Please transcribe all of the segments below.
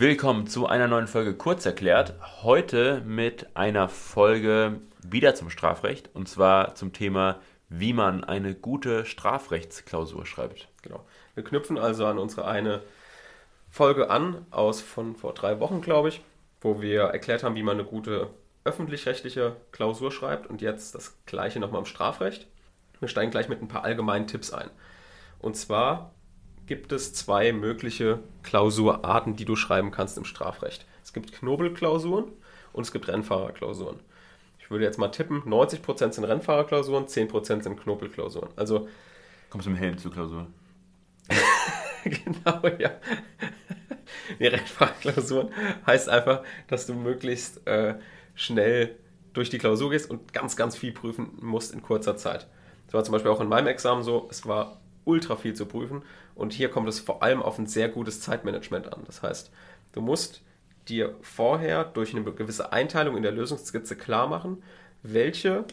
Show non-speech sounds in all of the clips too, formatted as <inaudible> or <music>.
Willkommen zu einer neuen Folge Kurz erklärt. Heute mit einer Folge wieder zum Strafrecht und zwar zum Thema, wie man eine gute Strafrechtsklausur schreibt. Genau. Wir knüpfen also an unsere eine Folge an aus von vor drei Wochen, glaube ich, wo wir erklärt haben, wie man eine gute öffentlich-rechtliche Klausur schreibt und jetzt das gleiche nochmal im Strafrecht. Wir steigen gleich mit ein paar allgemeinen Tipps ein. Und zwar gibt es zwei mögliche Klausurarten, die du schreiben kannst im Strafrecht. Es gibt Knobelklausuren und es gibt Rennfahrerklausuren. Ich würde jetzt mal tippen, 90% sind Rennfahrerklausuren, 10% sind Knobelklausuren. Also Kommst du im Helm zur Klausur? <laughs> genau, ja. Die Rennfahrerklausuren heißt einfach, dass du möglichst äh, schnell durch die Klausur gehst und ganz, ganz viel prüfen musst in kurzer Zeit. Das war zum Beispiel auch in meinem Examen so. Es war ultra viel zu prüfen. Und hier kommt es vor allem auf ein sehr gutes Zeitmanagement an. Das heißt, du musst dir vorher durch eine gewisse Einteilung in der Lösungsskizze klar machen, welche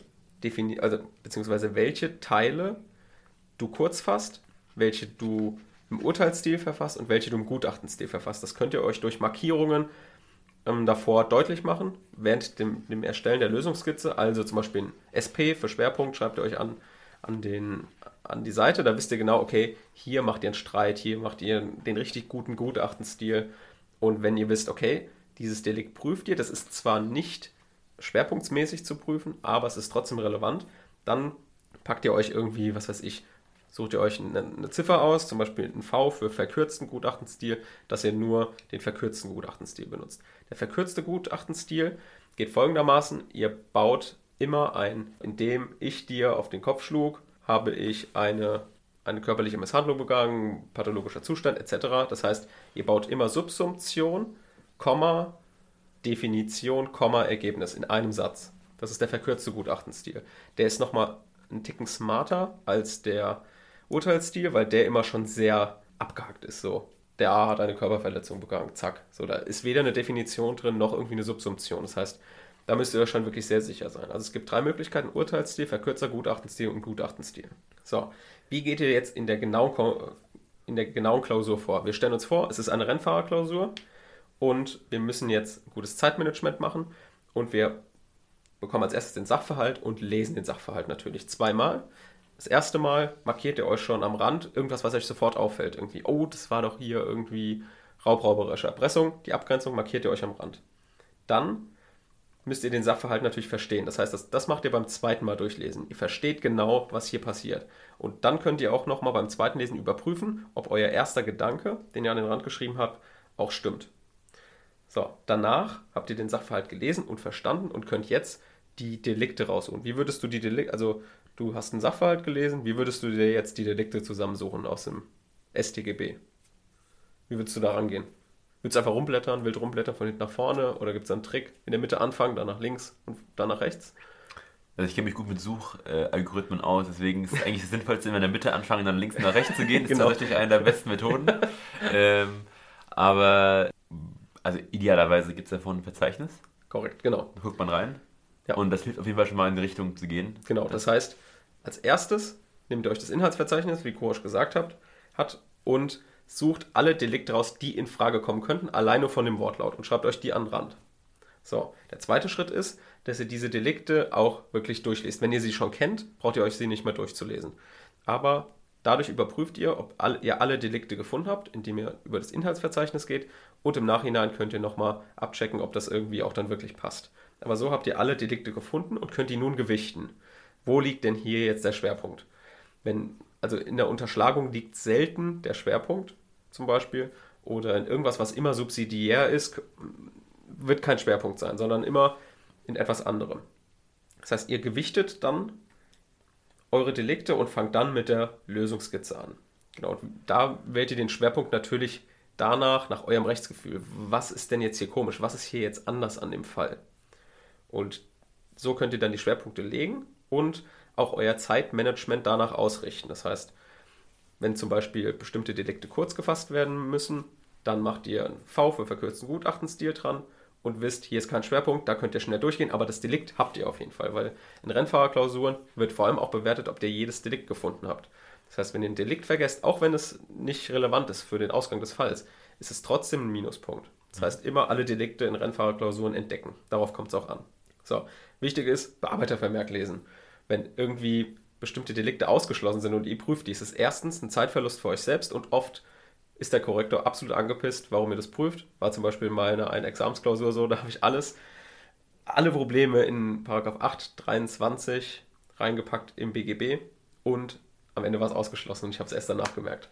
defini also beziehungsweise welche Teile du kurz fasst, welche du im Urteilsstil verfasst und welche du im Gutachtenstil verfasst. Das könnt ihr euch durch Markierungen ähm, davor deutlich machen, während dem, dem Erstellen der Lösungsskizze. Also zum Beispiel ein SP für Schwerpunkt schreibt ihr euch an, an, den, an die Seite, da wisst ihr genau, okay, hier macht ihr einen Streit, hier macht ihr den richtig guten Gutachtenstil. Und wenn ihr wisst, okay, dieses Delikt prüft ihr, das ist zwar nicht schwerpunktsmäßig zu prüfen, aber es ist trotzdem relevant, dann packt ihr euch irgendwie, was weiß ich, sucht ihr euch eine, eine Ziffer aus, zum Beispiel ein V für verkürzten Gutachtenstil, dass ihr nur den verkürzten Gutachtenstil benutzt. Der verkürzte Gutachtenstil geht folgendermaßen, ihr baut immer ein, indem ich dir auf den Kopf schlug, habe ich eine, eine körperliche Misshandlung begangen, pathologischer Zustand etc. Das heißt, ihr baut immer Subsumption, Komma, Definition, Komma, Ergebnis in einem Satz. Das ist der verkürzte Gutachtenstil. Der ist nochmal einen Ticken smarter als der Urteilsstil, weil der immer schon sehr abgehackt ist. So, der A hat eine Körperverletzung begangen, zack. So, da ist weder eine Definition drin noch irgendwie eine Subsumption. Das heißt, da müsst ihr euch schon wirklich sehr sicher sein. Also es gibt drei Möglichkeiten: Urteilsstil, verkürzer Gutachtenstil und Gutachtenstil. So, wie geht ihr jetzt in der genauen, in der genauen Klausur vor? Wir stellen uns vor, es ist eine Rennfahrerklausur und wir müssen jetzt gutes Zeitmanagement machen und wir bekommen als erstes den Sachverhalt und lesen den Sachverhalt natürlich zweimal. Das erste Mal markiert ihr euch schon am Rand irgendwas, was euch sofort auffällt. Irgendwie, oh, das war doch hier irgendwie raubrauberische Erpressung. Die Abgrenzung markiert ihr euch am Rand. Dann müsst ihr den Sachverhalt natürlich verstehen. Das heißt, das, das macht ihr beim zweiten Mal durchlesen. Ihr versteht genau, was hier passiert. Und dann könnt ihr auch nochmal beim zweiten Lesen überprüfen, ob euer erster Gedanke, den ihr an den Rand geschrieben habt, auch stimmt. So, danach habt ihr den Sachverhalt gelesen und verstanden und könnt jetzt die Delikte raussuchen. Wie würdest du die Delikte, also du hast einen Sachverhalt gelesen, wie würdest du dir jetzt die Delikte zusammensuchen aus dem StGB? Wie würdest du da rangehen? Willst du einfach rumblättern, wild rumblättern von hinten nach vorne oder gibt es einen Trick? In der Mitte anfangen, dann nach links und dann nach rechts? Also ich kenne mich gut mit Suchalgorithmen aus, deswegen ist es eigentlich das Sinnvollste, immer in der Mitte anfangen, dann links und nach rechts zu gehen. Das <laughs> genau. ist tatsächlich eine der besten Methoden. ähm, aber also idealerweise gibt es davon ein Verzeichnis. Korrekt, genau. Da guckt man rein. Ja. Und das hilft auf jeden Fall schon mal in die Richtung zu gehen. Genau, das heißt, als erstes nehmt ihr euch das Inhaltsverzeichnis, wie Korosch gesagt hat, hat und sucht alle Delikte raus, die in Frage kommen könnten, alleine von dem Wortlaut und schreibt euch die an den Rand. So, der zweite Schritt ist, dass ihr diese Delikte auch wirklich durchlest. Wenn ihr sie schon kennt, braucht ihr euch sie nicht mehr durchzulesen. Aber dadurch überprüft ihr, ob ihr alle Delikte gefunden habt, indem ihr über das Inhaltsverzeichnis geht und im Nachhinein könnt ihr nochmal abchecken, ob das irgendwie auch dann wirklich passt. Aber so habt ihr alle Delikte gefunden und könnt die nun gewichten. Wo liegt denn hier jetzt der Schwerpunkt? Wenn also in der Unterschlagung liegt selten der Schwerpunkt zum Beispiel oder in irgendwas, was immer subsidiär ist, wird kein Schwerpunkt sein, sondern immer in etwas anderem. Das heißt, ihr gewichtet dann eure Delikte und fangt dann mit der Lösungsskizze an. Genau, da wählt ihr den Schwerpunkt natürlich danach, nach eurem Rechtsgefühl. Was ist denn jetzt hier komisch? Was ist hier jetzt anders an dem Fall? Und so könnt ihr dann die Schwerpunkte legen und auch euer Zeitmanagement danach ausrichten. Das heißt, wenn zum Beispiel bestimmte Delikte kurz gefasst werden müssen, dann macht ihr ein V für verkürzten Gutachtenstil dran und wisst, hier ist kein Schwerpunkt, da könnt ihr schnell durchgehen, aber das Delikt habt ihr auf jeden Fall, weil in Rennfahrerklausuren wird vor allem auch bewertet, ob ihr jedes Delikt gefunden habt. Das heißt, wenn ihr ein Delikt vergesst, auch wenn es nicht relevant ist für den Ausgang des Falls, ist es trotzdem ein Minuspunkt. Das heißt, immer alle Delikte in Rennfahrerklausuren entdecken. Darauf kommt es auch an. So, wichtig ist, Bearbeitervermerk lesen. Wenn irgendwie bestimmte Delikte ausgeschlossen sind und ihr prüft die, ist es erstens ein Zeitverlust für euch selbst und oft ist der Korrektor absolut angepisst, warum ihr das prüft. War zum Beispiel mal eine, eine Examensklausur so, <laughs> da habe ich alles, alle Probleme in Paragraph 8, 23 reingepackt im BGB und am Ende war es ausgeschlossen und ich habe es erst danach gemerkt.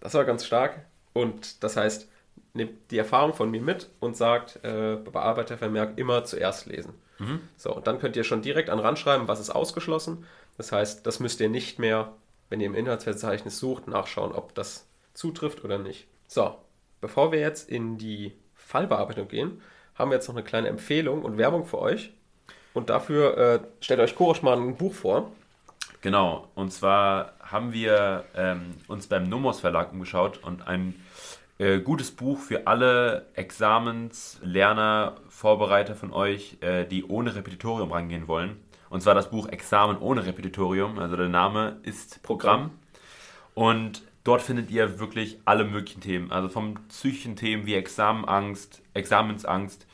Das war ganz stark und das heißt, nehmt die Erfahrung von mir mit und sagt, äh, Bearbeitervermerk immer zuerst lesen. Mhm. So, und dann könnt ihr schon direkt an Rand schreiben, was ist ausgeschlossen. Das heißt, das müsst ihr nicht mehr, wenn ihr im Inhaltsverzeichnis sucht, nachschauen, ob das zutrifft oder nicht. So, bevor wir jetzt in die Fallbearbeitung gehen, haben wir jetzt noch eine kleine Empfehlung und Werbung für euch. Und dafür äh, stellt euch Korosch mal ein Buch vor. Genau, und zwar haben wir ähm, uns beim Nomos Verlag umgeschaut und ein äh, gutes Buch für alle Examenslerner, Vorbereiter von euch, äh, die ohne Repetitorium rangehen wollen. Und zwar das Buch Examen ohne Repetitorium. Also der Name ist Programm. Und dort findet ihr wirklich alle möglichen Themen. Also vom psychischen Themen wie Examenangst, Examensangst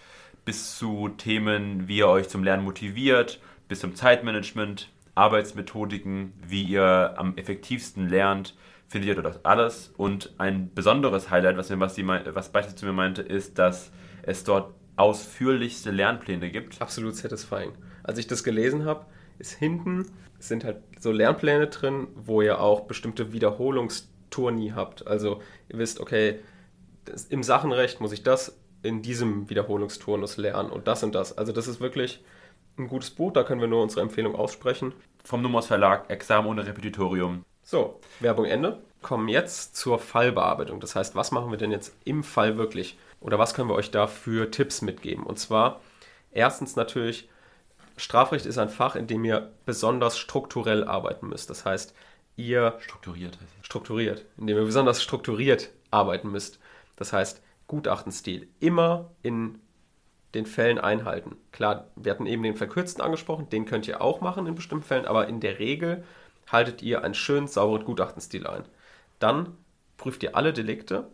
bis zu Themen, wie ihr euch zum Lernen motiviert, bis zum Zeitmanagement, Arbeitsmethodiken, wie ihr am effektivsten lernt, findet ihr dort alles. Und ein besonderes Highlight, was, was, die, was Beichte zu mir meinte, ist, dass es dort ausführlichste Lernpläne gibt. Absolut satisfying. Als ich das gelesen habe, ist hinten sind halt so Lernpläne drin, wo ihr auch bestimmte Wiederholungsturni habt. Also ihr wisst, okay, das, im Sachenrecht muss ich das in diesem Wiederholungsturnus lernen und das und das. Also das ist wirklich ein gutes Buch, da können wir nur unsere Empfehlung aussprechen. Vom Nummers Verlag, Examen ohne Repetitorium. So, Werbung Ende. Kommen jetzt zur Fallbearbeitung. Das heißt, was machen wir denn jetzt im Fall wirklich? Oder was können wir euch da für Tipps mitgeben? Und zwar erstens natürlich, Strafrecht ist ein Fach, in dem ihr besonders strukturell arbeiten müsst. Das heißt, ihr strukturiert, strukturiert, in dem ihr besonders strukturiert arbeiten müsst. Das heißt, Gutachtenstil immer in den Fällen einhalten. Klar, wir hatten eben den verkürzten angesprochen, den könnt ihr auch machen in bestimmten Fällen, aber in der Regel haltet ihr einen schönen, sauberen Gutachtenstil ein. Dann prüft ihr alle Delikte,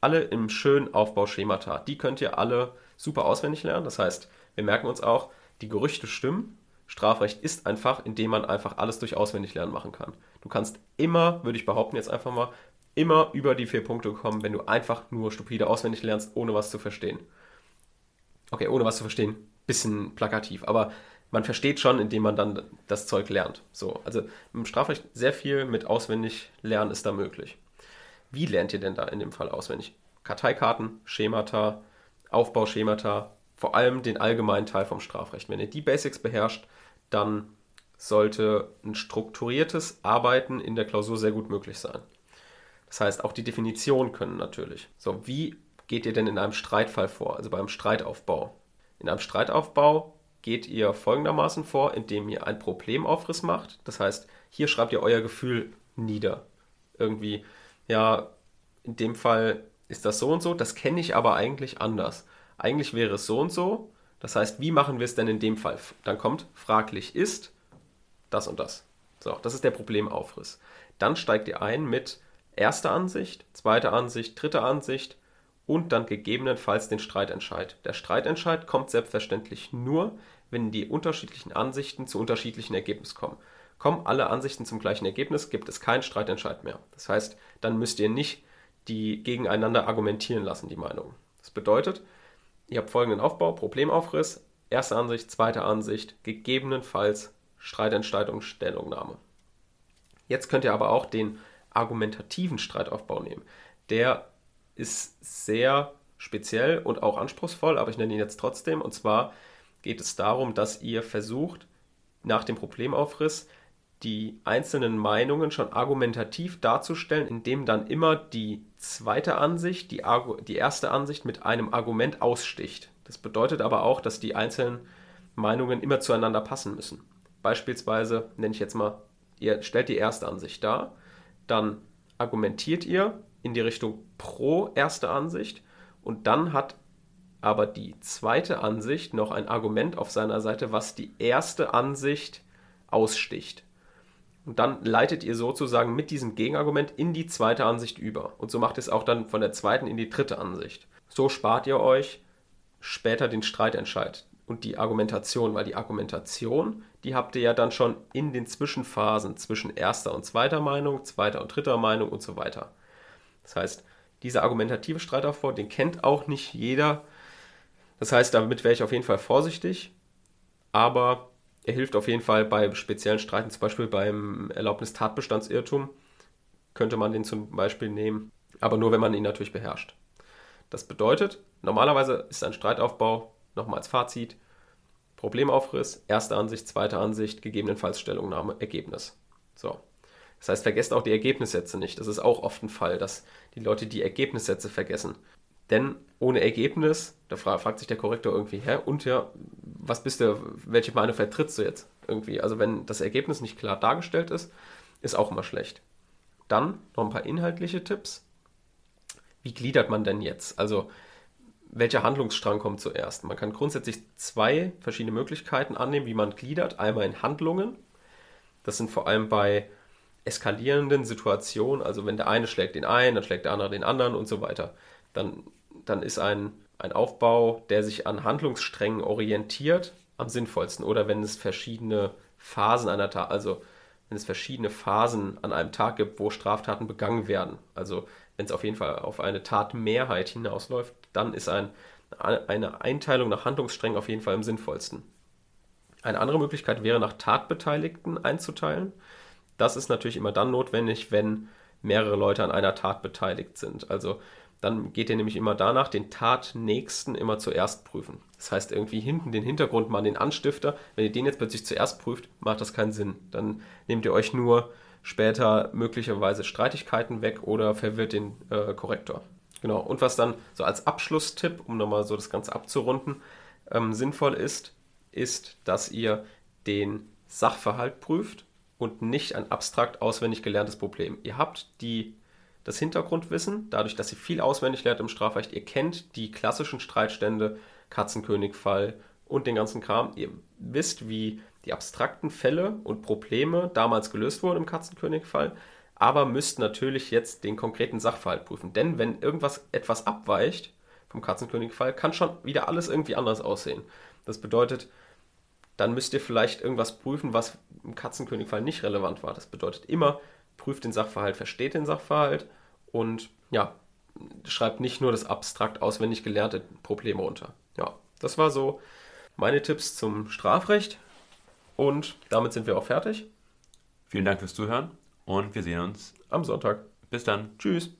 alle im schönen Aufbauschemata. Die könnt ihr alle super auswendig lernen. Das heißt, wir merken uns auch, die Gerüchte stimmen. Strafrecht ist ein Fach, in dem man einfach alles durch Auswendiglernen machen kann. Du kannst immer, würde ich behaupten jetzt einfach mal, immer über die vier Punkte kommen, wenn du einfach nur stupide auswendig lernst, ohne was zu verstehen. Okay, ohne was zu verstehen, bisschen plakativ, aber man versteht schon, indem man dann das Zeug lernt. So, also im Strafrecht sehr viel mit auswendig lernen ist da möglich. Wie lernt ihr denn da in dem Fall auswendig? Karteikarten, Schemata, Aufbauschemata, vor allem den allgemeinen Teil vom Strafrecht. Wenn ihr die Basics beherrscht, dann sollte ein strukturiertes Arbeiten in der Klausur sehr gut möglich sein. Das heißt, auch die Definitionen können natürlich. So, wie geht ihr denn in einem Streitfall vor, also beim Streitaufbau? In einem Streitaufbau geht ihr folgendermaßen vor, indem ihr einen Problemaufriss macht. Das heißt, hier schreibt ihr euer Gefühl nieder. Irgendwie, ja, in dem Fall ist das so und so, das kenne ich aber eigentlich anders. Eigentlich wäre es so und so. Das heißt, wie machen wir es denn in dem Fall? Dann kommt, fraglich ist das und das. So, das ist der Problemaufriss. Dann steigt ihr ein mit erster Ansicht, zweiter Ansicht, dritter Ansicht und dann gegebenenfalls den Streitentscheid. Der Streitentscheid kommt selbstverständlich nur, wenn die unterschiedlichen Ansichten zu unterschiedlichen Ergebnissen kommen. Kommen alle Ansichten zum gleichen Ergebnis, gibt es keinen Streitentscheid mehr. Das heißt, dann müsst ihr nicht die gegeneinander argumentieren lassen, die Meinungen. Das bedeutet, ihr habt folgenden Aufbau, Problemaufriss, erste Ansicht, zweite Ansicht, gegebenenfalls Streitentscheidung, Stellungnahme. Jetzt könnt ihr aber auch den argumentativen Streitaufbau nehmen. Der ist sehr speziell und auch anspruchsvoll, aber ich nenne ihn jetzt trotzdem. Und zwar geht es darum, dass ihr versucht, nach dem Problemaufriss die einzelnen Meinungen schon argumentativ darzustellen, indem dann immer die zweite Ansicht, die, die erste Ansicht mit einem Argument aussticht. Das bedeutet aber auch, dass die einzelnen Meinungen immer zueinander passen müssen. Beispielsweise nenne ich jetzt mal, ihr stellt die erste Ansicht dar, dann argumentiert ihr in die Richtung pro erste Ansicht und dann hat aber die zweite Ansicht noch ein Argument auf seiner Seite, was die erste Ansicht aussticht. Und dann leitet ihr sozusagen mit diesem Gegenargument in die zweite Ansicht über. Und so macht es auch dann von der zweiten in die dritte Ansicht. So spart ihr euch später den Streitentscheid und die Argumentation, weil die Argumentation, die habt ihr ja dann schon in den Zwischenphasen zwischen erster und zweiter Meinung, zweiter und dritter Meinung und so weiter. Das heißt, dieser argumentative Streitaufbau, den kennt auch nicht jeder. Das heißt, damit wäre ich auf jeden Fall vorsichtig, aber er hilft auf jeden Fall bei speziellen Streiten, zum Beispiel beim Erlaubnis-Tatbestandsirrtum, könnte man den zum Beispiel nehmen, aber nur, wenn man ihn natürlich beherrscht. Das bedeutet, normalerweise ist ein Streitaufbau nochmal als Fazit, Problemaufriss, erste Ansicht, zweite Ansicht, gegebenenfalls Stellungnahme, Ergebnis. So. Das heißt, vergesst auch die Ergebnissätze nicht. Das ist auch oft ein Fall, dass die Leute die Ergebnissätze vergessen. Denn ohne Ergebnis, da fragt sich der Korrektor irgendwie, hä, und ja, was bist du, welche Meinung vertrittst du jetzt irgendwie? Also wenn das Ergebnis nicht klar dargestellt ist, ist auch immer schlecht. Dann noch ein paar inhaltliche Tipps. Wie gliedert man denn jetzt? Also welcher Handlungsstrang kommt zuerst? Man kann grundsätzlich zwei verschiedene Möglichkeiten annehmen, wie man gliedert. Einmal in Handlungen. Das sind vor allem bei eskalierenden Situationen, also wenn der eine schlägt den einen, dann schlägt der andere den anderen und so weiter. Dann, dann ist ein, ein Aufbau, der sich an Handlungssträngen orientiert, am sinnvollsten. Oder wenn es verschiedene Phasen einer Tat, also wenn es verschiedene Phasen an einem Tag gibt, wo Straftaten begangen werden. Also wenn es auf jeden Fall auf eine Tatmehrheit hinausläuft, dann ist ein, eine Einteilung nach Handlungssträngen auf jeden Fall am sinnvollsten. Eine andere Möglichkeit wäre, nach Tatbeteiligten einzuteilen. Das ist natürlich immer dann notwendig, wenn mehrere Leute an einer Tat beteiligt sind. Also dann geht ihr nämlich immer danach, den Tatnächsten immer zuerst prüfen. Das heißt, irgendwie hinten den Hintergrund mal den Anstifter. Wenn ihr den jetzt plötzlich zuerst prüft, macht das keinen Sinn. Dann nehmt ihr euch nur später möglicherweise Streitigkeiten weg oder verwirrt den äh, Korrektor. Genau. Und was dann so als Abschlusstipp, um nochmal so das Ganze abzurunden, ähm, sinnvoll ist, ist, dass ihr den Sachverhalt prüft und nicht ein abstrakt auswendig gelerntes Problem. Ihr habt die, das Hintergrundwissen, dadurch, dass ihr viel auswendig lernt im Strafrecht. Ihr kennt die klassischen Streitstände, Katzenkönigfall und den ganzen Kram. Ihr wisst, wie die abstrakten Fälle und Probleme damals gelöst wurden im Katzenkönigfall, aber müsst natürlich jetzt den konkreten Sachverhalt prüfen. Denn wenn irgendwas etwas abweicht vom Katzenkönigfall, kann schon wieder alles irgendwie anders aussehen. Das bedeutet, dann müsst ihr vielleicht irgendwas prüfen, was im Katzenkönigfall nicht relevant war. Das bedeutet immer, prüft den Sachverhalt, versteht den Sachverhalt und ja, schreibt nicht nur das abstrakt auswendig gelernte Problem runter. Ja, das war so meine Tipps zum Strafrecht und damit sind wir auch fertig. Vielen Dank fürs Zuhören und wir sehen uns am Sonntag. Bis dann. Tschüss.